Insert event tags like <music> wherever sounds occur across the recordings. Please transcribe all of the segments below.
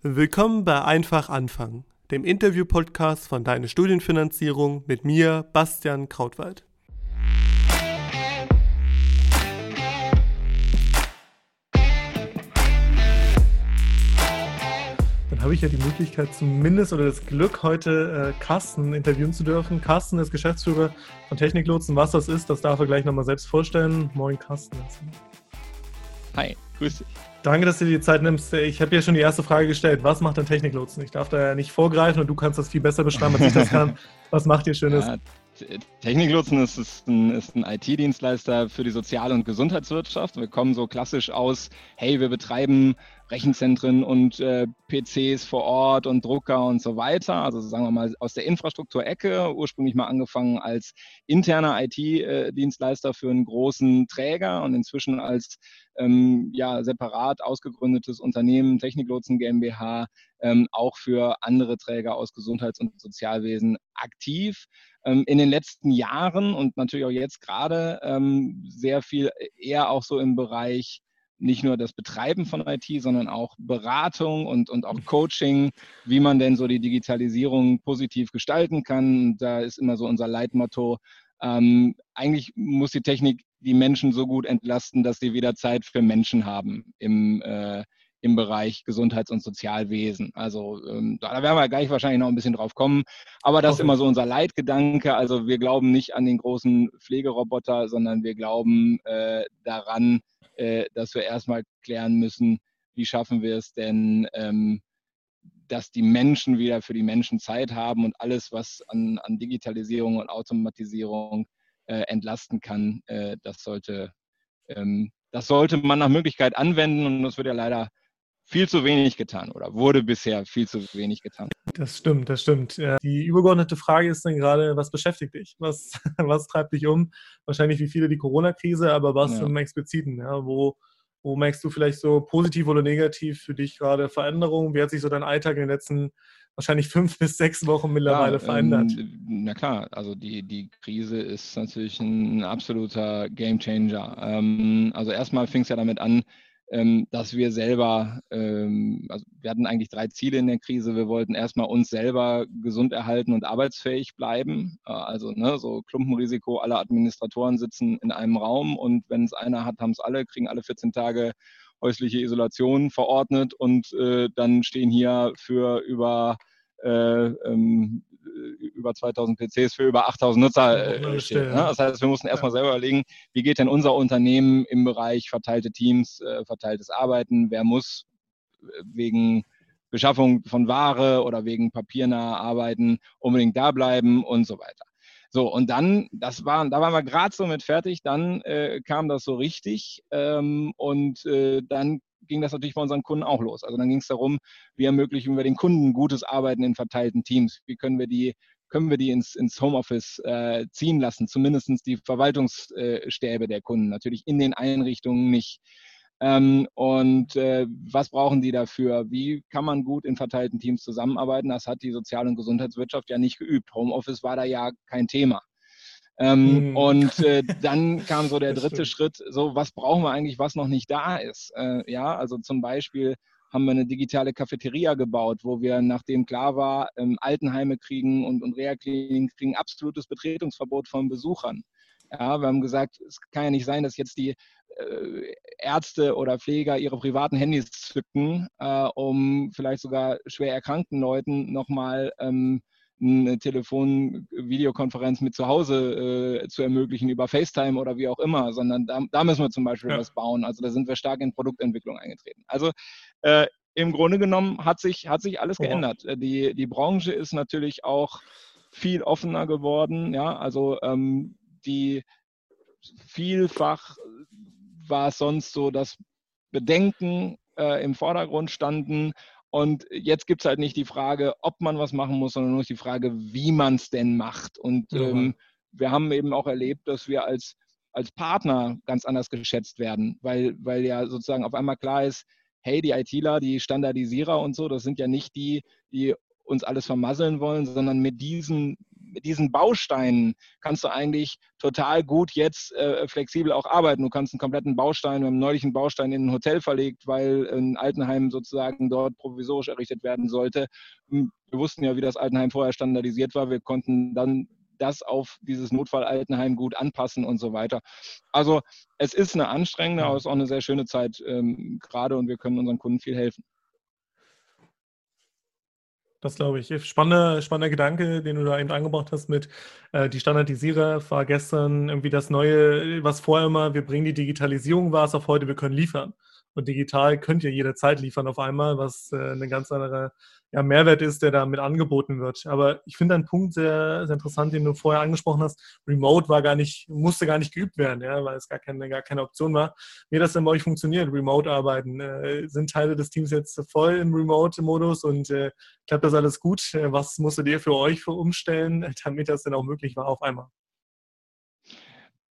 Willkommen bei Einfach anfangen, dem Interview-Podcast von Deine Studienfinanzierung mit mir, Bastian Krautwald. Dann habe ich ja die Möglichkeit zumindest oder das Glück, heute äh, Carsten interviewen zu dürfen. Carsten ist Geschäftsführer von Techniklotsen. Was das ist, das darf er gleich nochmal selbst vorstellen. Moin Carsten. Hi, grüß dich. Danke, dass du dir die Zeit nimmst. Ich habe ja schon die erste Frage gestellt. Was macht ein Techniklotsen? Ich darf da ja nicht vorgreifen und du kannst das viel besser beschreiben, als ich das kann. <laughs> Was macht ihr Schönes? Ja, Techniklotsen ist, ist ein, ist ein IT-Dienstleister für die Sozial- und Gesundheitswirtschaft. Wir kommen so klassisch aus, hey, wir betreiben Rechenzentren und äh, PCs vor Ort und Drucker und so weiter. Also sagen wir mal aus der Infrastrukturecke, ursprünglich mal angefangen als interner IT-Dienstleister für einen großen Träger und inzwischen als ähm, ja, separat ausgegründetes Unternehmen, Techniklotsen GmbH, ähm, auch für andere Träger aus Gesundheits- und Sozialwesen aktiv. Ähm, in den letzten Jahren und natürlich auch jetzt gerade ähm, sehr viel eher auch so im Bereich nicht nur das Betreiben von IT, sondern auch Beratung und, und auch Coaching, wie man denn so die Digitalisierung positiv gestalten kann. Da ist immer so unser Leitmotto. Ähm, eigentlich muss die Technik die Menschen so gut entlasten, dass sie wieder Zeit für Menschen haben im, äh, im Bereich Gesundheits- und Sozialwesen. Also ähm, da werden wir gleich wahrscheinlich noch ein bisschen drauf kommen. Aber das ist immer so unser Leitgedanke. Also wir glauben nicht an den großen Pflegeroboter, sondern wir glauben äh, daran, äh, dass wir erstmal klären müssen, wie schaffen wir es denn, ähm, dass die Menschen wieder für die Menschen Zeit haben und alles, was an, an Digitalisierung und Automatisierung äh, entlasten kann, äh, das sollte ähm, das sollte man nach Möglichkeit anwenden und das wird ja leider viel zu wenig getan oder wurde bisher viel zu wenig getan. Das stimmt, das stimmt. Die übergeordnete Frage ist dann gerade, was beschäftigt dich? Was, <laughs> was treibt dich um? Wahrscheinlich wie viele die Corona-Krise, aber was ja. im Expliziten? Ja, wo, wo merkst du vielleicht so positiv oder negativ für dich gerade Veränderungen? Wie hat sich so dein Alltag in den letzten wahrscheinlich fünf bis sechs Wochen mittlerweile ja, verändert? Ähm, na klar, also die, die Krise ist natürlich ein absoluter Gamechanger. Ähm, also erstmal fing es ja damit an, dass wir selber, ähm, also wir hatten eigentlich drei Ziele in der Krise. Wir wollten erstmal uns selber gesund erhalten und arbeitsfähig bleiben. Äh, also ne, so Klumpenrisiko, alle Administratoren sitzen in einem Raum und wenn es einer hat, haben es alle, kriegen alle 14 Tage häusliche Isolation verordnet und äh, dann stehen hier für über ähm, über 2000 PCs für über 8000 Nutzer äh, steht. Ne? Das heißt, wir mussten erstmal selber überlegen, wie geht denn unser Unternehmen im Bereich verteilte Teams, äh, verteiltes Arbeiten, wer muss äh, wegen Beschaffung von Ware oder wegen papiernaher Arbeiten unbedingt da bleiben und so weiter. So, und dann, das war, da waren wir gerade so mit fertig, dann äh, kam das so richtig ähm, und äh, dann ging das natürlich bei unseren Kunden auch los. Also dann ging es darum, wie ermöglichen wir den Kunden gutes Arbeiten in verteilten Teams? Wie können wir die können wir die ins, ins Homeoffice äh, ziehen lassen, zumindest die Verwaltungsstäbe der Kunden, natürlich in den Einrichtungen nicht. Ähm, und äh, was brauchen die dafür? Wie kann man gut in verteilten Teams zusammenarbeiten? Das hat die Sozial- und Gesundheitswirtschaft ja nicht geübt. Homeoffice war da ja kein Thema. Ähm, mhm. Und äh, dann <laughs> kam so der dritte Schritt, so was brauchen wir eigentlich, was noch nicht da ist. Äh, ja, also zum Beispiel haben wir eine digitale Cafeteria gebaut, wo wir, nachdem klar war, ähm, Altenheime kriegen und, und Reha-Kliniken kriegen absolutes Betretungsverbot von Besuchern. Ja, wir haben gesagt, es kann ja nicht sein, dass jetzt die äh, Ärzte oder Pfleger ihre privaten Handys zücken, äh, um vielleicht sogar schwer erkrankten Leuten nochmal ähm, eine Telefon-Videokonferenz mit zu Hause äh, zu ermöglichen über FaceTime oder wie auch immer, sondern da, da müssen wir zum Beispiel ja. was bauen. Also da sind wir stark in Produktentwicklung eingetreten. Also äh, im Grunde genommen hat sich, hat sich alles oh. geändert. Äh, die, die Branche ist natürlich auch viel offener geworden. Ja, also ähm, die vielfach war es sonst so, dass Bedenken äh, im Vordergrund standen und jetzt gibt es halt nicht die Frage, ob man was machen muss, sondern nur die Frage, wie man es denn macht. Und ja. ähm, wir haben eben auch erlebt, dass wir als, als Partner ganz anders geschätzt werden, weil, weil ja sozusagen auf einmal klar ist, hey, die ITler, die Standardisierer und so, das sind ja nicht die, die uns alles vermasseln wollen, sondern mit diesen mit diesen Bausteinen kannst du eigentlich total gut jetzt äh, flexibel auch arbeiten. Du kannst einen kompletten Baustein, wir haben neulich einen Baustein in ein Hotel verlegt, weil ein Altenheim sozusagen dort provisorisch errichtet werden sollte. Hm, wir wussten ja, wie das Altenheim vorher standardisiert war. Wir konnten dann das auf dieses Notfallaltenheim gut anpassen und so weiter. Also es ist eine anstrengende, aber es ist auch eine sehr schöne Zeit ähm, gerade und wir können unseren Kunden viel helfen. Das glaube ich. Spannender, spannender Gedanke, den du da eben angebracht hast mit äh, die Standardisierer war gestern irgendwie das Neue, was vorher immer, wir bringen die Digitalisierung war es auf heute, wir können liefern. Und digital könnt ihr jederzeit liefern auf einmal, was äh, eine ganz andere ja, Mehrwert ist, der damit angeboten wird. Aber ich finde einen Punkt sehr, sehr interessant, den du vorher angesprochen hast. Remote war gar nicht, musste gar nicht geübt werden, ja, weil es gar keine, gar keine Option war. Wie das denn bei euch funktioniert, Remote-Arbeiten? Äh, sind Teile des Teams jetzt voll im Remote-Modus und äh, klappt das alles gut? Äh, was musstet ihr für euch für umstellen, <laughs> damit das denn auch möglich war auf einmal?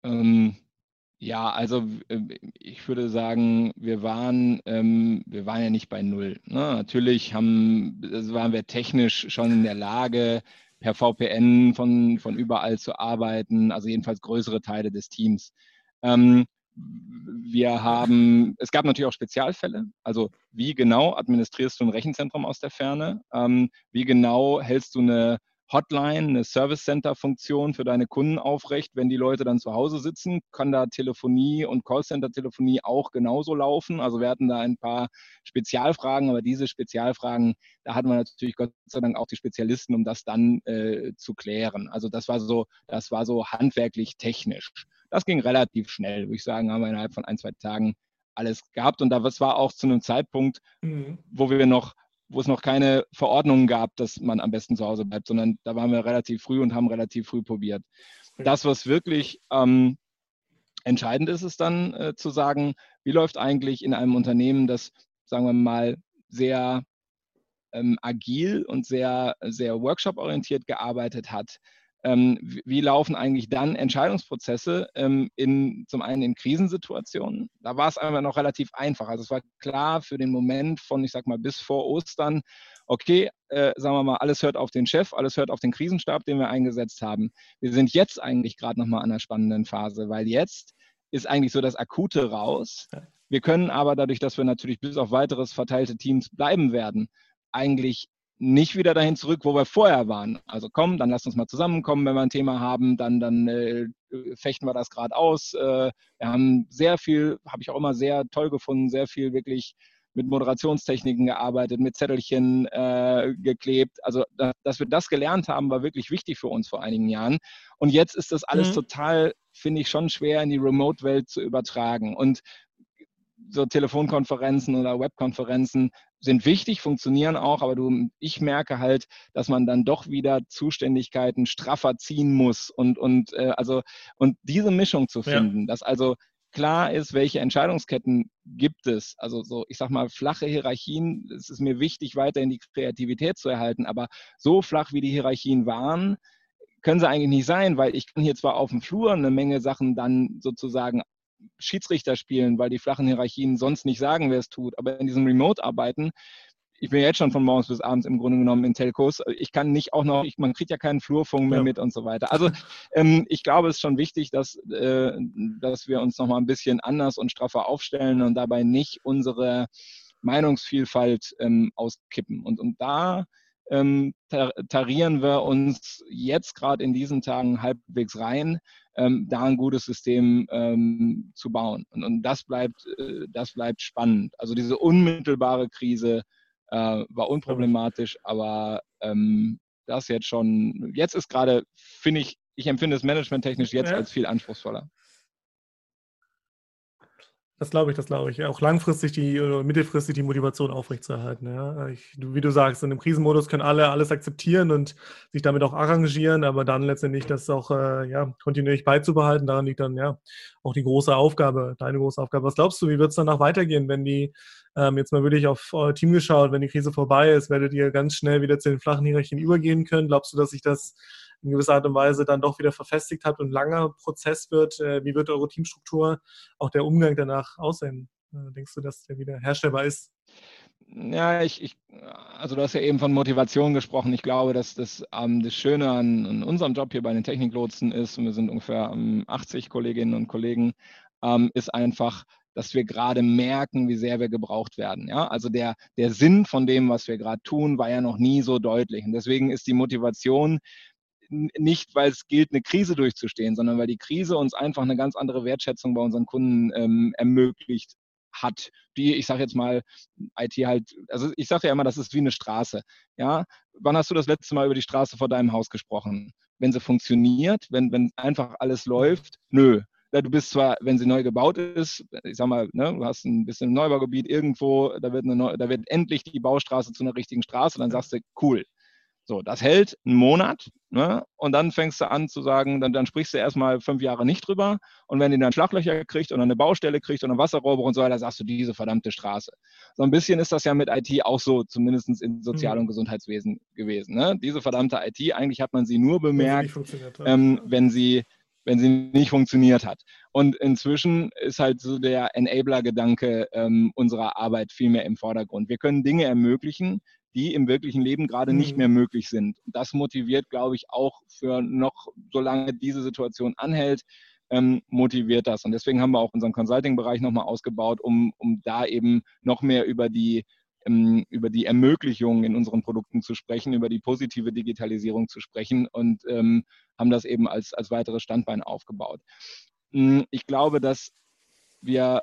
Ähm, ja, also äh, ich würde sagen, wir waren, ähm, wir waren ja nicht bei null. Ne? Natürlich haben, also waren wir technisch schon in der Lage, per VPN von, von überall zu arbeiten, also jedenfalls größere Teile des Teams. Ähm, wir haben, es gab natürlich auch Spezialfälle. Also wie genau administrierst du ein Rechenzentrum aus der Ferne? Ähm, wie genau hältst du eine Hotline, eine Service Center Funktion für deine Kunden aufrecht. Wenn die Leute dann zu Hause sitzen, kann da Telefonie und Callcenter Telefonie auch genauso laufen. Also wir hatten da ein paar Spezialfragen, aber diese Spezialfragen, da hatten wir natürlich Gott sei Dank auch die Spezialisten, um das dann äh, zu klären. Also das war so, das war so handwerklich technisch. Das ging relativ schnell, würde ich sagen, haben wir innerhalb von ein, zwei Tagen alles gehabt. Und das war auch zu einem Zeitpunkt, mhm. wo wir noch wo es noch keine Verordnungen gab, dass man am besten zu Hause bleibt, sondern da waren wir relativ früh und haben relativ früh probiert. Das, was wirklich ähm, entscheidend ist, ist dann äh, zu sagen, wie läuft eigentlich in einem Unternehmen, das, sagen wir mal, sehr ähm, agil und sehr, sehr workshop-orientiert gearbeitet hat, ähm, wie laufen eigentlich dann Entscheidungsprozesse ähm, in, zum einen in Krisensituationen? Da war es einfach noch relativ einfach. Also es war klar für den Moment von, ich sag mal, bis vor Ostern, okay, äh, sagen wir mal, alles hört auf den Chef, alles hört auf den Krisenstab, den wir eingesetzt haben. Wir sind jetzt eigentlich gerade nochmal an einer spannenden Phase, weil jetzt ist eigentlich so das Akute raus. Wir können aber dadurch, dass wir natürlich bis auf weiteres verteilte Teams bleiben werden, eigentlich nicht wieder dahin zurück, wo wir vorher waren. Also komm, dann lass uns mal zusammenkommen, wenn wir ein Thema haben, dann, dann äh, fechten wir das gerade aus. Äh, wir haben sehr viel, habe ich auch immer sehr toll gefunden, sehr viel wirklich mit Moderationstechniken gearbeitet, mit Zettelchen äh, geklebt. Also, da, dass wir das gelernt haben, war wirklich wichtig für uns vor einigen Jahren. Und jetzt ist das alles mhm. total, finde ich, schon schwer in die Remote-Welt zu übertragen. Und so Telefonkonferenzen oder Webkonferenzen sind wichtig, funktionieren auch, aber du, ich merke halt, dass man dann doch wieder Zuständigkeiten straffer ziehen muss und, und, äh, also, und diese Mischung zu finden, ja. dass also klar ist, welche Entscheidungsketten gibt es. Also so, ich sag mal, flache Hierarchien, es ist mir wichtig, weiterhin die Kreativität zu erhalten, aber so flach wie die Hierarchien waren, können sie eigentlich nicht sein, weil ich kann hier zwar auf dem Flur eine Menge Sachen dann sozusagen Schiedsrichter spielen, weil die flachen Hierarchien sonst nicht sagen, wer es tut. Aber in diesem Remote-Arbeiten, ich bin jetzt schon von morgens bis abends im Grunde genommen in Telcos. Ich kann nicht auch noch, ich, man kriegt ja keinen Flurfunk mehr ja. mit und so weiter. Also ähm, ich glaube, es ist schon wichtig, dass, äh, dass wir uns nochmal ein bisschen anders und straffer aufstellen und dabei nicht unsere Meinungsvielfalt ähm, auskippen. Und, und da ähm, tarieren wir uns jetzt gerade in diesen Tagen halbwegs rein, ähm, da ein gutes System ähm, zu bauen. Und, und das, bleibt, äh, das bleibt spannend. Also diese unmittelbare Krise äh, war unproblematisch, aber ähm, das jetzt schon, jetzt ist gerade, finde ich, ich empfinde es managementtechnisch jetzt ja. als viel anspruchsvoller. Das glaube ich, das glaube ich. Auch langfristig die oder mittelfristig die Motivation aufrechtzuerhalten. Ja. Ich, wie du sagst, in dem Krisenmodus können alle alles akzeptieren und sich damit auch arrangieren, aber dann letztendlich das auch äh, ja, kontinuierlich beizubehalten, daran liegt dann ja auch die große Aufgabe, deine große Aufgabe. Was glaubst du, wie wird es danach weitergehen, wenn die, ähm, jetzt mal wirklich auf euer Team geschaut, wenn die Krise vorbei ist, werdet ihr ganz schnell wieder zu den flachen Hierarchien übergehen können? Glaubst du, dass sich das in gewisser Art und Weise dann doch wieder verfestigt habt und ein langer Prozess wird. Äh, wie wird eure Teamstruktur, auch der Umgang danach aussehen? Äh, denkst du, dass der wieder herstellbar ist? Ja, ich, ich, also du hast ja eben von Motivation gesprochen. Ich glaube, dass das, ähm, das Schöne an, an, unserem Job hier bei den Techniklotsen ist, und wir sind ungefähr ähm, 80 Kolleginnen und Kollegen, ähm, ist einfach, dass wir gerade merken, wie sehr wir gebraucht werden. Ja? Also der, der Sinn von dem, was wir gerade tun, war ja noch nie so deutlich. Und deswegen ist die Motivation nicht, weil es gilt, eine Krise durchzustehen, sondern weil die Krise uns einfach eine ganz andere Wertschätzung bei unseren Kunden ähm, ermöglicht hat, die, ich sage jetzt mal, IT halt, also ich sage ja immer, das ist wie eine Straße. Ja, wann hast du das letzte Mal über die Straße vor deinem Haus gesprochen? Wenn sie funktioniert, wenn, wenn einfach alles läuft, nö. Du bist zwar, wenn sie neu gebaut ist, ich sag mal, ne, du hast ein bisschen Neubaugebiet irgendwo, da wird, eine, da wird endlich die Baustraße zu einer richtigen Straße, dann sagst du, cool, so, das hält einen Monat ne? und dann fängst du an zu sagen, dann, dann sprichst du erstmal fünf Jahre nicht drüber und wenn die dann Schlaglöcher kriegt und eine Baustelle kriegt und eine Wasserrohre und so weiter, sagst du diese verdammte Straße. So ein bisschen ist das ja mit IT auch so, zumindest in Sozial- mhm. und Gesundheitswesen gewesen. Ne? Diese verdammte IT, eigentlich hat man sie nur bemerkt, wenn sie, ähm, wenn sie wenn sie nicht funktioniert hat. Und inzwischen ist halt so der Enabler-Gedanke ähm, unserer Arbeit viel mehr im Vordergrund. Wir können Dinge ermöglichen, die im wirklichen Leben gerade mhm. nicht mehr möglich sind. Das motiviert, glaube ich, auch für noch, solange diese Situation anhält, ähm, motiviert das. Und deswegen haben wir auch unseren Consulting-Bereich nochmal ausgebaut, um, um da eben noch mehr über die, über die Ermöglichungen in unseren Produkten zu sprechen, über die positive Digitalisierung zu sprechen und ähm, haben das eben als, als weiteres Standbein aufgebaut. Hm, ich glaube, dass wir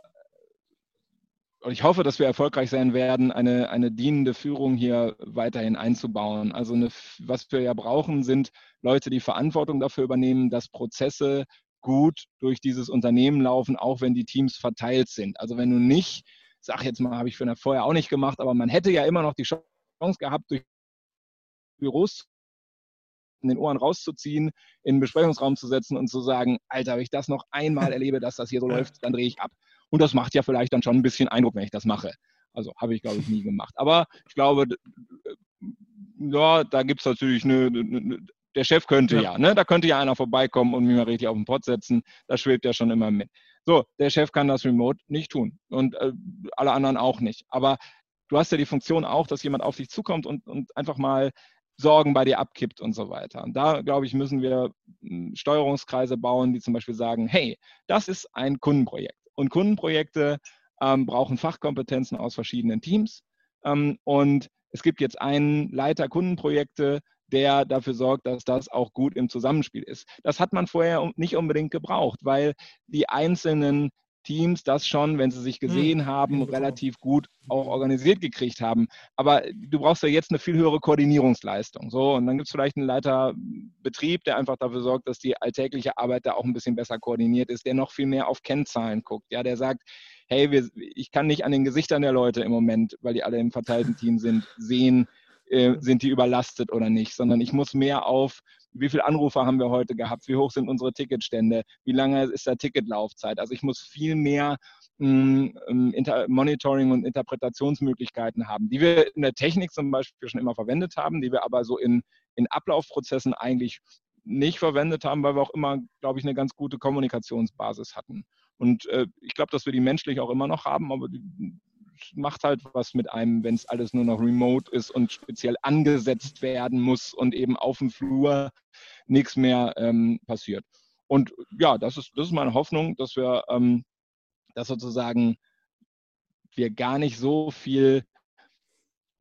ich hoffe, dass wir erfolgreich sein werden, eine, eine dienende Führung hier weiterhin einzubauen. Also eine, was wir ja brauchen, sind Leute, die Verantwortung dafür übernehmen, dass Prozesse gut durch dieses Unternehmen laufen, auch wenn die Teams verteilt sind. Also wenn du nicht, sag jetzt mal, habe ich vorher auch nicht gemacht, aber man hätte ja immer noch die Chance gehabt, durch Büros in den Ohren rauszuziehen, in den Besprechungsraum zu setzen und zu sagen, Alter, wenn ich das noch einmal <laughs> erlebe, dass das hier so läuft, dann drehe ich ab. Und das macht ja vielleicht dann schon ein bisschen Eindruck, wenn ich das mache. Also habe ich, glaube ich, nie gemacht. Aber ich glaube, ja, da gibt es natürlich eine, eine, der Chef könnte ja, ja ne? da könnte ja einer vorbeikommen und mich mal richtig auf den Pott setzen. Das schwebt ja schon immer mit. So, der Chef kann das remote nicht tun und äh, alle anderen auch nicht. Aber du hast ja die Funktion auch, dass jemand auf dich zukommt und, und einfach mal Sorgen bei dir abkippt und so weiter. Und da, glaube ich, müssen wir hm, Steuerungskreise bauen, die zum Beispiel sagen, hey, das ist ein Kundenprojekt. Und Kundenprojekte ähm, brauchen Fachkompetenzen aus verschiedenen Teams. Ähm, und es gibt jetzt einen Leiter Kundenprojekte, der dafür sorgt, dass das auch gut im Zusammenspiel ist. Das hat man vorher nicht unbedingt gebraucht, weil die einzelnen Teams das schon, wenn sie sich hm, gesehen haben, relativ gut auch organisiert gekriegt haben. Aber du brauchst ja jetzt eine viel höhere Koordinierungsleistung. So, und dann gibt es vielleicht einen Leiter Betrieb, der einfach dafür sorgt, dass die alltägliche Arbeit da auch ein bisschen besser koordiniert ist, der noch viel mehr auf Kennzahlen guckt. Ja, der sagt, hey, wir, ich kann nicht an den Gesichtern der Leute im Moment, weil die alle im verteilten Team sind, sehen, äh, sind die überlastet oder nicht, sondern ich muss mehr auf wie viele Anrufer haben wir heute gehabt, wie hoch sind unsere Ticketstände, wie lange ist der Ticketlaufzeit. Also ich muss viel mehr mm, ähm, Monitoring und Interpretationsmöglichkeiten haben, die wir in der Technik zum Beispiel schon immer verwendet haben, die wir aber so in, in Ablaufprozessen eigentlich nicht verwendet haben, weil wir auch immer, glaube ich, eine ganz gute Kommunikationsbasis hatten. Und äh, ich glaube, dass wir die menschlich auch immer noch haben, aber die, macht halt was mit einem, wenn es alles nur noch remote ist und speziell angesetzt werden muss und eben auf dem Flur nichts mehr ähm, passiert. Und ja, das ist, das ist meine Hoffnung, dass wir ähm, dass sozusagen wir gar nicht so viel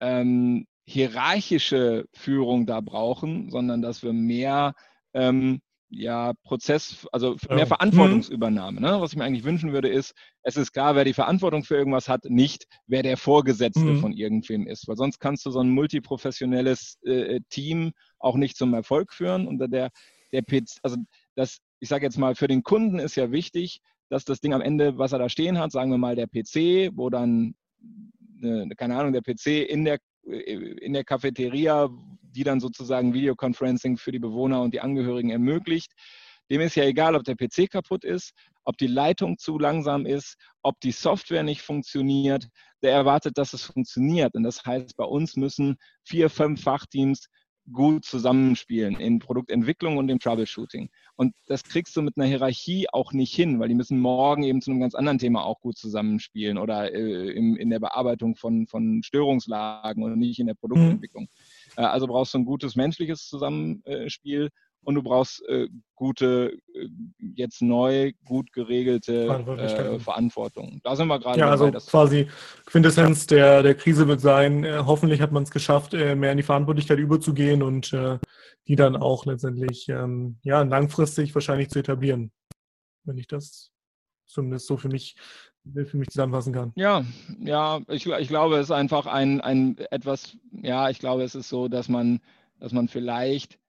ähm, hierarchische Führung da brauchen, sondern dass wir mehr ähm, ja, Prozess, also mehr ja. Verantwortungsübernahme. Ne? Was ich mir eigentlich wünschen würde, ist, es ist klar, wer die Verantwortung für irgendwas hat, nicht wer der Vorgesetzte mhm. von irgendwem ist. Weil sonst kannst du so ein multiprofessionelles äh, Team auch nicht zum Erfolg führen. Und der, der PC, also das, ich sage jetzt mal, für den Kunden ist ja wichtig, dass das Ding am Ende, was er da stehen hat, sagen wir mal der PC, wo dann, äh, keine Ahnung, der PC in der äh, in der Cafeteria, die dann sozusagen Videoconferencing für die Bewohner und die Angehörigen ermöglicht. Dem ist ja egal, ob der PC kaputt ist, ob die Leitung zu langsam ist, ob die Software nicht funktioniert. Der erwartet, dass es funktioniert. Und das heißt, bei uns müssen vier, fünf Fachteams gut zusammenspielen in Produktentwicklung und im Troubleshooting. Und das kriegst du mit einer Hierarchie auch nicht hin, weil die müssen morgen eben zu einem ganz anderen Thema auch gut zusammenspielen oder äh, im, in der Bearbeitung von, von Störungslagen und nicht in der Produktentwicklung. Mhm. Äh, also brauchst du ein gutes menschliches Zusammenspiel und du brauchst äh, gute, äh, jetzt neu gut geregelte äh, Verantwortung. Da sind wir gerade. Ja, dabei, also quasi Quintessenz der, der Krise wird sein, äh, hoffentlich hat man es geschafft, äh, mehr in die Verantwortlichkeit überzugehen und äh, die dann auch letztendlich ähm, ja, langfristig wahrscheinlich zu etablieren. Wenn ich das zumindest so für mich für mich zusammenfassen kann. Ja, ja, ich, ich glaube, es ist einfach ein, ein etwas, ja, ich glaube, es ist so, dass man, dass man vielleicht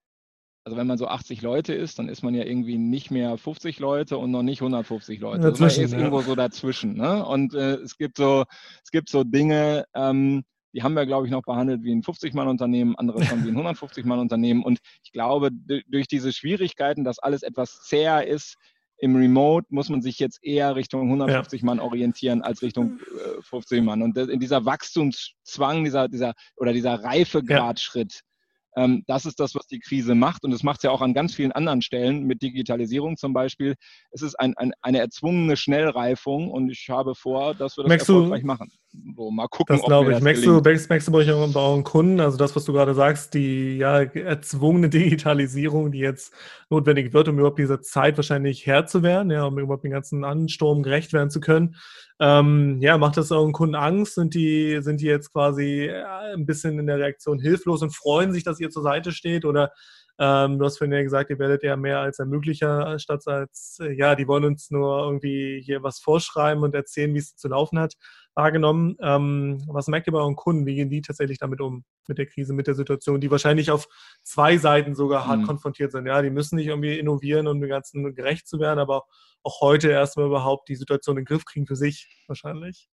also wenn man so 80 Leute ist, dann ist man ja irgendwie nicht mehr 50 Leute und noch nicht 150 Leute. Also dazwischen, man ist ja. irgendwo so dazwischen. Ne? Und äh, es gibt so, es gibt so Dinge, ähm, die haben wir, glaube ich, noch behandelt wie ein 50-Mann-Unternehmen, andere schon wie ein 150-Mann-Unternehmen. Und ich glaube, durch diese Schwierigkeiten, dass alles etwas zäher ist, im Remote muss man sich jetzt eher Richtung 150 ja. Mann orientieren als Richtung äh, 50 Mann. Und in dieser Wachstumszwang, dieser, dieser oder dieser Reifegradschritt, ja ähm, das ist das, was die Krise macht. Und es macht es ja auch an ganz vielen anderen Stellen, mit Digitalisierung zum Beispiel. Es ist ein, ein, eine erzwungene Schnellreifung und ich habe vor, dass wir das merkst erfolgreich du, machen. So, mal gucken, das glaube ich. merkst, du, merkst, merkst du bei euren Kunden, also das, was du gerade sagst, die ja, erzwungene <laughs> Digitalisierung, die jetzt notwendig wird, um überhaupt dieser Zeit wahrscheinlich Herr zu werden, ja, um überhaupt den ganzen Ansturm gerecht werden zu können. Ähm, ja, macht das euren Kunden Angst? Sind die, sind die jetzt quasi äh, ein bisschen in der Reaktion hilflos und freuen sich, dass ihr zur Seite steht? Oder ähm, du hast vorhin ja gesagt, ihr werdet ja mehr als Ermöglicher statt als, äh, ja, die wollen uns nur irgendwie hier was vorschreiben und erzählen, wie es zu laufen hat, wahrgenommen. Ähm, was merkt ihr bei euren Kunden? Wie gehen die tatsächlich damit um, mit der Krise, mit der Situation, die wahrscheinlich auf zwei Seiten sogar hart mhm. konfrontiert sind? Ja, die müssen nicht irgendwie innovieren, um dem Ganzen gerecht zu werden, aber auch heute erstmal überhaupt die Situation in den Griff kriegen für sich wahrscheinlich.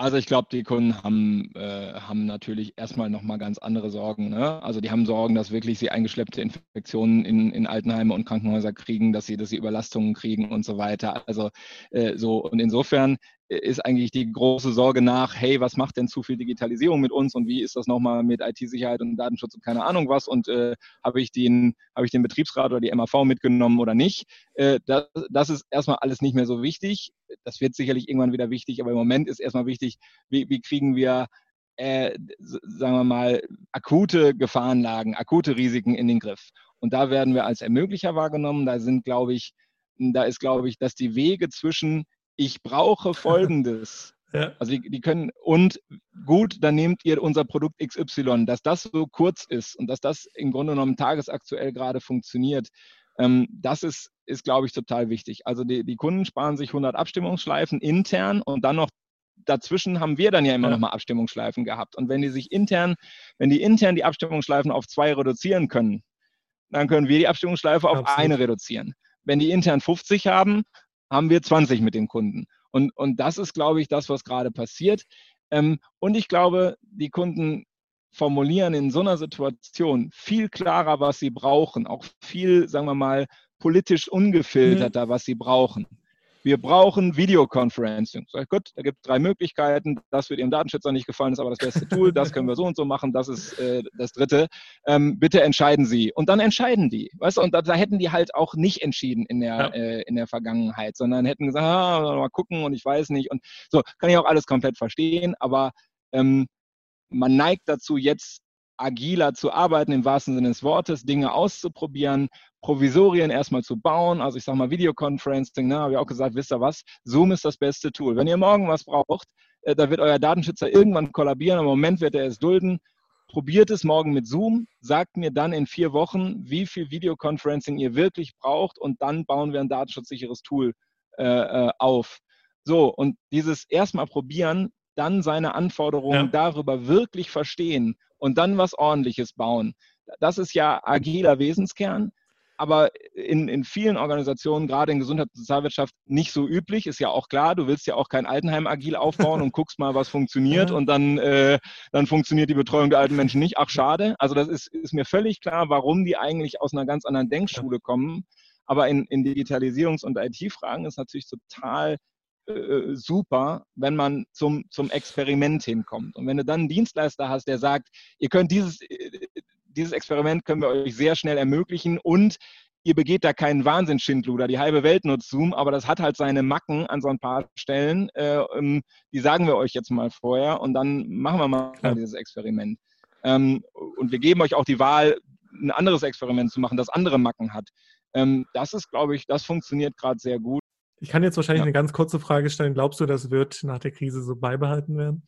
Also ich glaube, die Kunden haben, äh, haben natürlich erstmal nochmal ganz andere Sorgen. Ne? Also die haben Sorgen, dass wirklich sie eingeschleppte Infektionen in, in Altenheime und Krankenhäuser kriegen, dass sie, dass sie Überlastungen kriegen und so weiter. Also äh, so und insofern ist eigentlich die große Sorge nach, hey, was macht denn zu viel Digitalisierung mit uns und wie ist das nochmal mit IT-Sicherheit und Datenschutz und keine Ahnung was und äh, habe ich, den, hab ich den Betriebsrat oder die MAV mitgenommen oder nicht? Äh, das, das ist erstmal alles nicht mehr so wichtig. Das wird sicherlich irgendwann wieder wichtig, aber im Moment ist erstmal wichtig, wie, wie kriegen wir äh, sagen wir mal, akute Gefahrenlagen, akute Risiken in den Griff. Und da werden wir als Ermöglicher wahrgenommen. Da sind, glaube ich, da ist, glaube ich, dass die Wege zwischen ich brauche Folgendes. <laughs> Ja. Also die, die, können, und gut, dann nehmt ihr unser Produkt XY, dass das so kurz ist und dass das im Grunde genommen tagesaktuell gerade funktioniert, ähm, das ist, ist glaube ich, total wichtig. Also die, die Kunden sparen sich 100 Abstimmungsschleifen intern und dann noch dazwischen haben wir dann ja immer ja. noch mal Abstimmungsschleifen gehabt. Und wenn die sich intern, wenn die intern die Abstimmungsschleifen auf zwei reduzieren können, dann können wir die Abstimmungsschleife auf Absolut. eine reduzieren. Wenn die intern 50 haben, haben wir 20 mit den Kunden. Und, und das ist, glaube ich, das, was gerade passiert. Ähm, und ich glaube, die Kunden formulieren in so einer Situation viel klarer, was sie brauchen, auch viel, sagen wir mal, politisch ungefilterter, mhm. was sie brauchen wir brauchen Videoconferencing. Sag ich, gut, da gibt es drei Möglichkeiten. Das wird Ihrem Datenschützer nicht gefallen, ist aber das beste Tool. Das können wir so und so machen. Das ist äh, das dritte. Ähm, bitte entscheiden Sie. Und dann entscheiden die. Weißt du, und da, da hätten die halt auch nicht entschieden in der, ja. äh, in der Vergangenheit, sondern hätten gesagt, ah, mal gucken und ich weiß nicht. Und so, kann ich auch alles komplett verstehen, aber ähm, man neigt dazu, jetzt agiler zu arbeiten, im wahrsten Sinne des Wortes, Dinge auszuprobieren, Provisorien erstmal zu bauen. Also ich sage mal Videoconferencing, ne, habe ich auch gesagt, wisst ihr was, Zoom ist das beste Tool. Wenn ihr morgen was braucht, äh, da wird euer Datenschützer irgendwann kollabieren, im Moment wird er es dulden. Probiert es morgen mit Zoom, sagt mir dann in vier Wochen, wie viel Videoconferencing ihr wirklich braucht und dann bauen wir ein datenschutzsicheres Tool äh, äh auf. So, und dieses erstmal probieren, dann seine Anforderungen ja. darüber wirklich verstehen und dann was Ordentliches bauen. Das ist ja agiler Wesenskern, aber in, in vielen Organisationen, gerade in Gesundheits- und Sozialwirtschaft, nicht so üblich. Ist ja auch klar, du willst ja auch kein Altenheim agil aufbauen und guckst mal, was funktioniert und dann, äh, dann funktioniert die Betreuung der alten Menschen nicht. Ach, schade. Also das ist, ist mir völlig klar, warum die eigentlich aus einer ganz anderen Denkschule kommen. Aber in, in Digitalisierungs- und IT-Fragen ist natürlich total äh, super, wenn man zum, zum Experiment hinkommt. Und wenn du dann einen Dienstleister hast, der sagt, ihr könnt dieses, äh, dieses Experiment können wir euch sehr schnell ermöglichen und ihr begeht da keinen Wahnsinnsschindluder. Die halbe Welt nutzt Zoom, aber das hat halt seine Macken an so ein paar Stellen. Äh, ähm, die sagen wir euch jetzt mal vorher und dann machen wir mal ja. dieses Experiment. Ähm, und wir geben euch auch die Wahl, ein anderes Experiment zu machen, das andere Macken hat. Ähm, das ist, glaube ich, das funktioniert gerade sehr gut. Ich kann jetzt wahrscheinlich ja. eine ganz kurze Frage stellen. Glaubst du, das wird nach der Krise so beibehalten werden?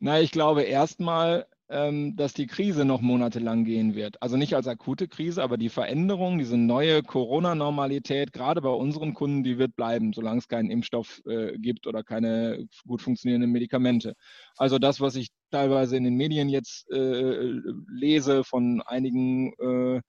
Na, ich glaube erstmal, ähm, dass die Krise noch monatelang gehen wird. Also nicht als akute Krise, aber die Veränderung, diese neue Corona-Normalität, gerade bei unseren Kunden, die wird bleiben, solange es keinen Impfstoff äh, gibt oder keine gut funktionierenden Medikamente. Also das, was ich teilweise in den Medien jetzt äh, lese von einigen äh,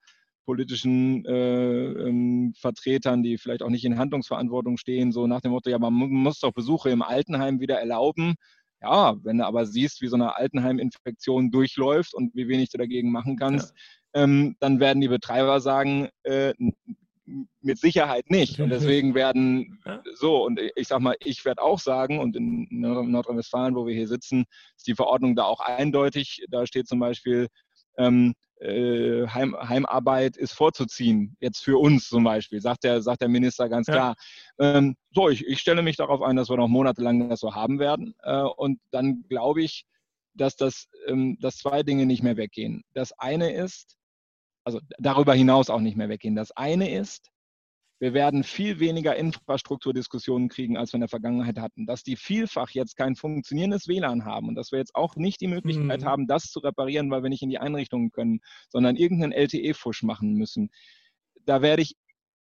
politischen äh, ähm, Vertretern, die vielleicht auch nicht in Handlungsverantwortung stehen, so nach dem Motto, ja, man muss doch Besuche im Altenheim wieder erlauben. Ja, wenn du aber siehst, wie so eine Altenheiminfektion durchläuft und wie wenig du dagegen machen kannst, ja. ähm, dann werden die Betreiber sagen, äh, mit Sicherheit nicht. Und deswegen werden ja. so, und ich sag mal, ich werde auch sagen, und in Nordrhein-Westfalen, wo wir hier sitzen, ist die Verordnung da auch eindeutig. Da steht zum Beispiel, ähm, äh, Heim, Heimarbeit ist vorzuziehen, jetzt für uns zum Beispiel, sagt der, sagt der Minister ganz ja. klar. Ähm, so, ich, ich stelle mich darauf ein, dass wir noch monatelang das so haben werden. Äh, und dann glaube ich, dass, das, ähm, dass zwei Dinge nicht mehr weggehen. Das eine ist, also darüber hinaus auch nicht mehr weggehen. Das eine ist, wir werden viel weniger Infrastrukturdiskussionen kriegen, als wir in der Vergangenheit hatten. Dass die vielfach jetzt kein funktionierendes WLAN haben und dass wir jetzt auch nicht die Möglichkeit mhm. haben, das zu reparieren, weil wir nicht in die Einrichtungen können, sondern irgendeinen LTE-Fusch machen müssen. Da werde ich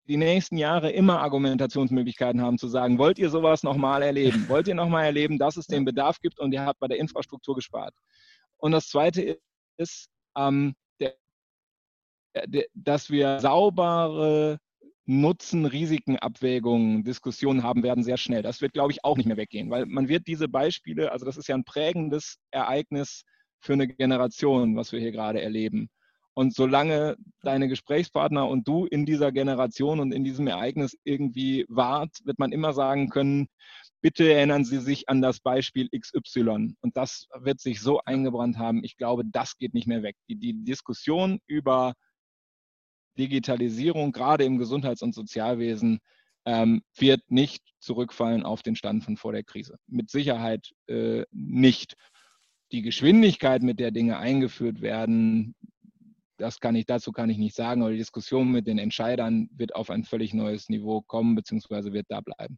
die nächsten Jahre immer Argumentationsmöglichkeiten haben zu sagen, wollt ihr sowas nochmal erleben? <laughs> Wollt ihr nochmal erleben, dass es den Bedarf gibt und ihr habt bei der Infrastruktur gespart? Und das Zweite ist, ähm, der, der, dass wir saubere Nutzen, Risiken, Abwägungen, Diskussionen haben werden sehr schnell. Das wird, glaube ich, auch nicht mehr weggehen, weil man wird diese Beispiele, also das ist ja ein prägendes Ereignis für eine Generation, was wir hier gerade erleben. Und solange deine Gesprächspartner und du in dieser Generation und in diesem Ereignis irgendwie wart, wird man immer sagen können, bitte erinnern Sie sich an das Beispiel XY. Und das wird sich so eingebrannt haben. Ich glaube, das geht nicht mehr weg. Die, die Diskussion über Digitalisierung, gerade im Gesundheits- und Sozialwesen, ähm, wird nicht zurückfallen auf den Stand von vor der Krise. Mit Sicherheit äh, nicht. Die Geschwindigkeit, mit der Dinge eingeführt werden, das kann ich, dazu kann ich nicht sagen, aber die Diskussion mit den Entscheidern wird auf ein völlig neues Niveau kommen, beziehungsweise wird da bleiben.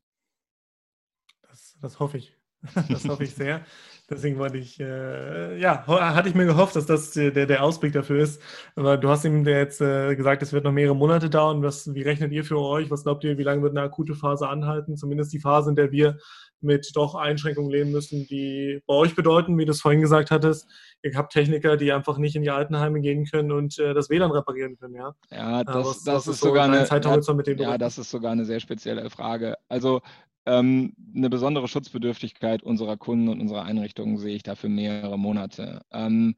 Das, das hoffe ich. <laughs> Das hoffe ich sehr. Deswegen wollte ich, äh, ja, hatte ich mir gehofft, dass das der, der Ausblick dafür ist. Aber du hast ihm jetzt äh, gesagt, es wird noch mehrere Monate dauern. Was, wie rechnet ihr für euch? Was glaubt ihr, wie lange wird eine akute Phase anhalten? Zumindest die Phase, in der wir mit doch Einschränkungen leben müssen, die bei euch bedeuten, wie du es vorhin gesagt hattest, ihr habt Techniker, die einfach nicht in die Altenheime gehen können und äh, das WLAN reparieren können, ja? Ja, das, was, das was ist, ist so sogar eine, Zeithorizont, mit dem ja, das ist sogar eine sehr spezielle Frage. Also eine besondere Schutzbedürftigkeit unserer Kunden und unserer Einrichtungen sehe ich da für mehrere Monate. Ähm,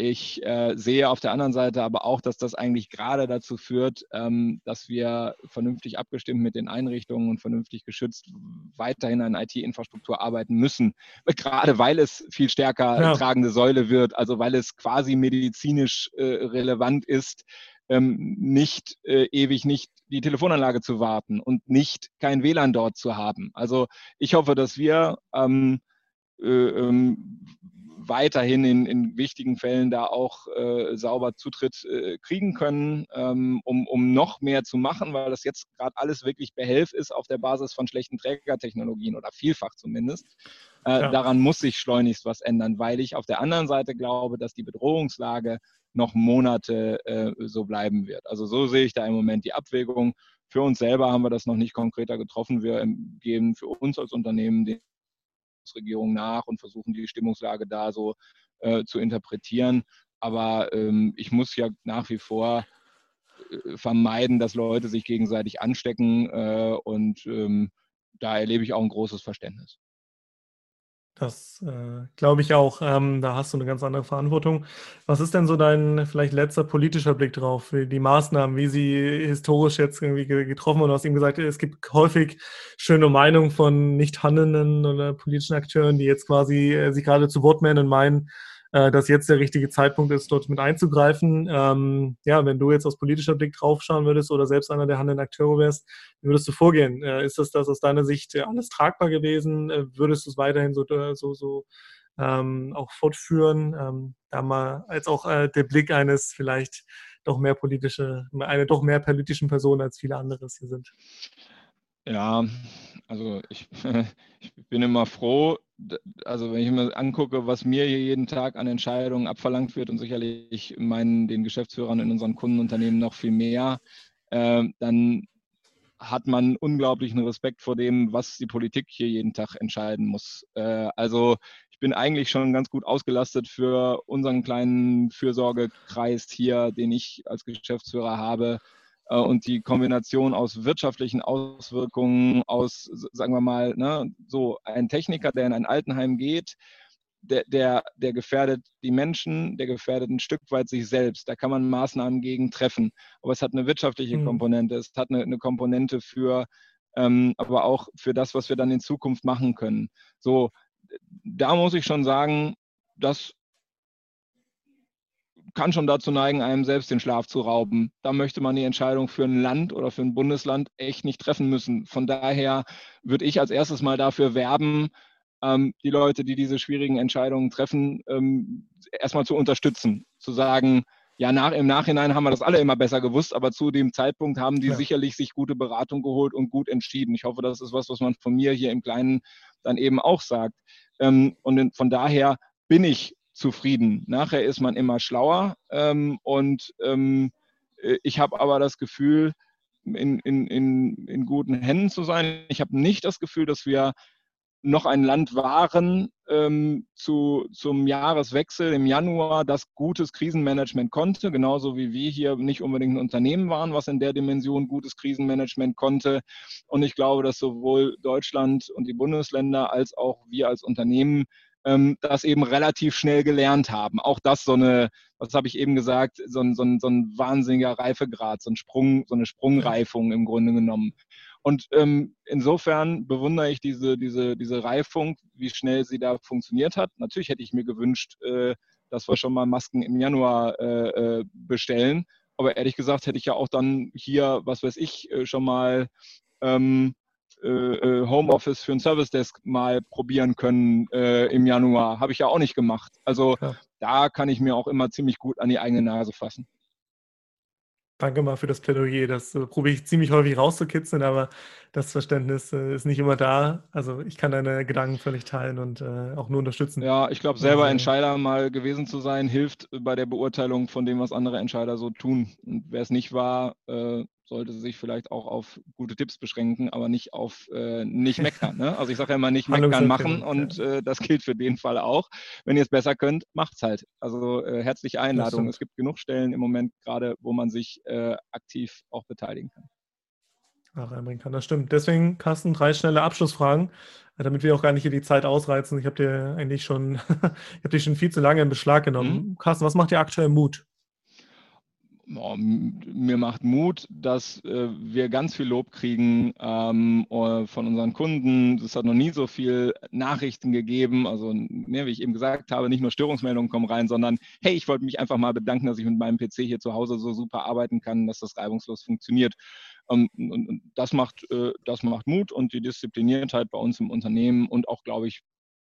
ich äh, sehe auf der anderen Seite aber auch, dass das eigentlich gerade dazu führt, ähm, dass wir vernünftig abgestimmt mit den Einrichtungen und vernünftig geschützt weiterhin an IT-Infrastruktur arbeiten müssen. Gerade weil es viel stärker ja. tragende Säule wird, also weil es quasi medizinisch äh, relevant ist, ähm, nicht äh, ewig nicht die Telefonanlage zu warten und nicht kein WLAN dort zu haben. Also ich hoffe, dass wir ähm, äh, ähm, weiterhin in, in, wichtigen Fällen da auch äh, sauber Zutritt äh, kriegen können, ähm, um, um noch mehr zu machen, weil das jetzt gerade alles wirklich behelf ist auf der Basis von schlechten Trägertechnologien oder vielfach zumindest. Äh, ja. Daran muss sich schleunigst was ändern, weil ich auf der anderen Seite glaube, dass die Bedrohungslage noch Monate äh, so bleiben wird. Also so sehe ich da im Moment die Abwägung. Für uns selber haben wir das noch nicht konkreter getroffen. Wir gehen für uns als Unternehmen die Regierung nach und versuchen die Stimmungslage da so äh, zu interpretieren. Aber ähm, ich muss ja nach wie vor äh, vermeiden, dass Leute sich gegenseitig anstecken äh, und ähm, da erlebe ich auch ein großes Verständnis. Das äh, glaube ich auch. Ähm, da hast du eine ganz andere Verantwortung. Was ist denn so dein vielleicht letzter politischer Blick drauf? Die Maßnahmen, wie sie historisch jetzt irgendwie getroffen wurden? Du hast eben gesagt, es gibt häufig schöne Meinungen von nicht handelnden oder politischen Akteuren, die jetzt quasi äh, sich gerade zu Wort melden und meinen, äh, dass jetzt der richtige Zeitpunkt ist, dort mit einzugreifen. Ähm, ja, wenn du jetzt aus politischer Blick draufschauen würdest oder selbst einer der handelnden Akteure wärst, wie würdest du vorgehen? Äh, ist das, das aus deiner Sicht äh, alles tragbar gewesen? Äh, würdest du es weiterhin so, äh, so, so ähm, auch fortführen? Ähm, da mal als auch äh, der Blick eines vielleicht doch mehr politische, eine doch mehr politischen Person als viele andere hier sind. Ja, also ich, <laughs> ich bin immer froh, also wenn ich mir angucke, was mir hier jeden Tag an Entscheidungen abverlangt wird und sicherlich meinen den Geschäftsführern in unseren Kundenunternehmen noch viel mehr, äh, dann hat man unglaublichen Respekt vor dem, was die Politik hier jeden Tag entscheiden muss. Äh, also ich bin eigentlich schon ganz gut ausgelastet für unseren kleinen Fürsorgekreis hier, den ich als Geschäftsführer habe. Äh, und die Kombination aus wirtschaftlichen Auswirkungen, aus, sagen wir mal, ne, so ein Techniker, der in ein Altenheim geht, der, der, der gefährdet die Menschen, der gefährdet ein Stück weit sich selbst. Da kann man Maßnahmen gegen treffen. Aber es hat eine wirtschaftliche mhm. Komponente, es hat eine, eine Komponente für, ähm, aber auch für das, was wir dann in Zukunft machen können. So, da muss ich schon sagen, das kann schon dazu neigen, einem selbst den Schlaf zu rauben. Da möchte man die Entscheidung für ein Land oder für ein Bundesland echt nicht treffen müssen. Von daher würde ich als erstes mal dafür werben, ähm, die Leute, die diese schwierigen Entscheidungen treffen, ähm, erstmal zu unterstützen, zu sagen, ja, nach, im Nachhinein haben wir das alle immer besser gewusst, aber zu dem Zeitpunkt haben die ja. sicherlich sich gute Beratung geholt und gut entschieden. Ich hoffe, das ist was, was man von mir hier im Kleinen dann eben auch sagt. Ähm, und von daher bin ich zufrieden. Nachher ist man immer schlauer ähm, und ähm, äh, ich habe aber das Gefühl, in, in, in, in guten Händen zu sein. Ich habe nicht das Gefühl, dass wir noch ein Land waren ähm, zu, zum Jahreswechsel im Januar, das gutes Krisenmanagement konnte, genauso wie wir hier nicht unbedingt ein Unternehmen waren, was in der Dimension gutes Krisenmanagement konnte. Und ich glaube, dass sowohl Deutschland und die Bundesländer als auch wir als Unternehmen das eben relativ schnell gelernt haben. Auch das so eine, was habe ich eben gesagt, so ein, so, ein, so ein wahnsinniger Reifegrad, so ein Sprung, so eine Sprungreifung im Grunde genommen. Und ähm, insofern bewundere ich diese, diese, diese Reifung, wie schnell sie da funktioniert hat. Natürlich hätte ich mir gewünscht, äh, dass wir schon mal Masken im Januar äh, äh bestellen. Aber ehrlich gesagt hätte ich ja auch dann hier, was weiß ich, äh, schon mal ähm, äh, äh, Homeoffice für ein Service Desk mal probieren können äh, im Januar. Habe ich ja auch nicht gemacht. Also ja. da kann ich mir auch immer ziemlich gut an die eigene Nase fassen. Danke mal für das Plädoyer. Das äh, probiere ich ziemlich häufig rauszukitzeln, aber das Verständnis äh, ist nicht immer da. Also ich kann deine Gedanken völlig teilen und äh, auch nur unterstützen. Ja, ich glaube, selber Entscheider mal gewesen zu sein, hilft bei der Beurteilung von dem, was andere Entscheider so tun. Und wer es nicht war, äh, sollte sich vielleicht auch auf gute Tipps beschränken, aber nicht auf äh, nicht meckern. Ne? Also ich sage ja immer nicht <laughs> meckern machen und äh, das gilt für den Fall auch. Wenn ihr es besser könnt, macht's halt. Also äh, herzliche Einladung. Es gibt genug Stellen im Moment gerade, wo man sich äh, aktiv auch beteiligen kann. Ach, einbringen kann, das stimmt. Deswegen, Carsten, drei schnelle Abschlussfragen, äh, damit wir auch gar nicht hier die Zeit ausreizen. Ich habe dir eigentlich schon, <laughs> ich habe dich schon viel zu lange in Beschlag genommen. Mhm. Carsten, was macht dir aktuell Mut? Oh, mir macht Mut, dass äh, wir ganz viel Lob kriegen ähm, äh, von unseren Kunden. Es hat noch nie so viel Nachrichten gegeben. Also, ne, wie ich eben gesagt habe, nicht nur Störungsmeldungen kommen rein, sondern hey, ich wollte mich einfach mal bedanken, dass ich mit meinem PC hier zu Hause so super arbeiten kann, dass das reibungslos funktioniert. Ähm, und, und das, macht, äh, das macht Mut und die Diszipliniertheit bei uns im Unternehmen und auch, glaube ich,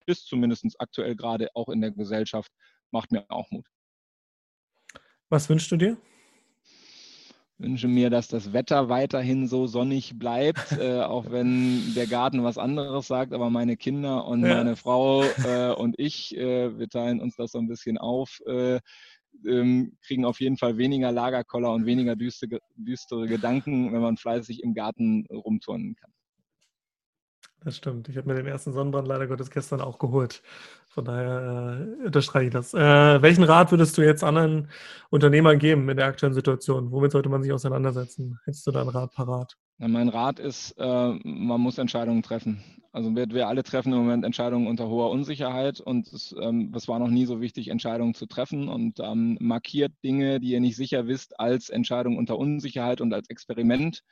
bis zumindest aktuell gerade auch in der Gesellschaft macht mir auch Mut. Was wünschst du dir? Wünsche mir, dass das Wetter weiterhin so sonnig bleibt, äh, auch wenn der Garten was anderes sagt, aber meine Kinder und ja. meine Frau äh, und ich, äh, wir teilen uns das so ein bisschen auf, äh, ähm, kriegen auf jeden Fall weniger Lagerkoller und weniger düstere, düstere Gedanken, wenn man fleißig im Garten rumturnen kann. Das stimmt. Ich habe mir den ersten Sonnenbrand leider Gottes gestern auch geholt. Von daher äh, unterstreiche ich das. Äh, welchen Rat würdest du jetzt anderen Unternehmern geben in der aktuellen Situation? Womit sollte man sich auseinandersetzen? Hättest du da einen Rat parat? Ja, mein Rat ist, äh, man muss Entscheidungen treffen. Also wir, wir alle treffen im Moment Entscheidungen unter hoher Unsicherheit und es, ähm, es war noch nie so wichtig, Entscheidungen zu treffen und ähm, markiert Dinge, die ihr nicht sicher wisst, als Entscheidung unter Unsicherheit und als Experiment.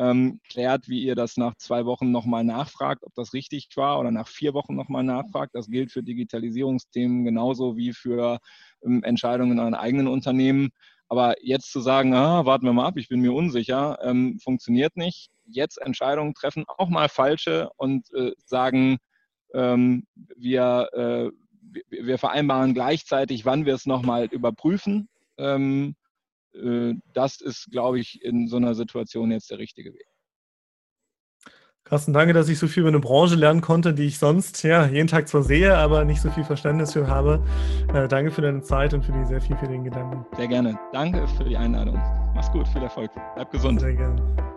Ähm, klärt, wie ihr das nach zwei Wochen nochmal nachfragt, ob das richtig war oder nach vier Wochen nochmal nachfragt. Das gilt für Digitalisierungsthemen genauso wie für ähm, Entscheidungen in euren eigenen Unternehmen. Aber jetzt zu sagen, ah, warten wir mal ab, ich bin mir unsicher, ähm, funktioniert nicht. Jetzt Entscheidungen treffen, auch mal falsche und äh, sagen, ähm, wir, äh, wir vereinbaren gleichzeitig, wann wir es nochmal überprüfen. Äh, das ist, glaube ich, in so einer Situation jetzt der richtige Weg. Carsten, danke, dass ich so viel über eine Branche lernen konnte, die ich sonst ja jeden Tag zwar sehe, aber nicht so viel Verständnis für habe. Äh, danke für deine Zeit und für die sehr vielfältigen Gedanken. Sehr gerne. Danke für die Einladung. Mach's gut, viel Erfolg. Bleib gesund. Sehr gerne.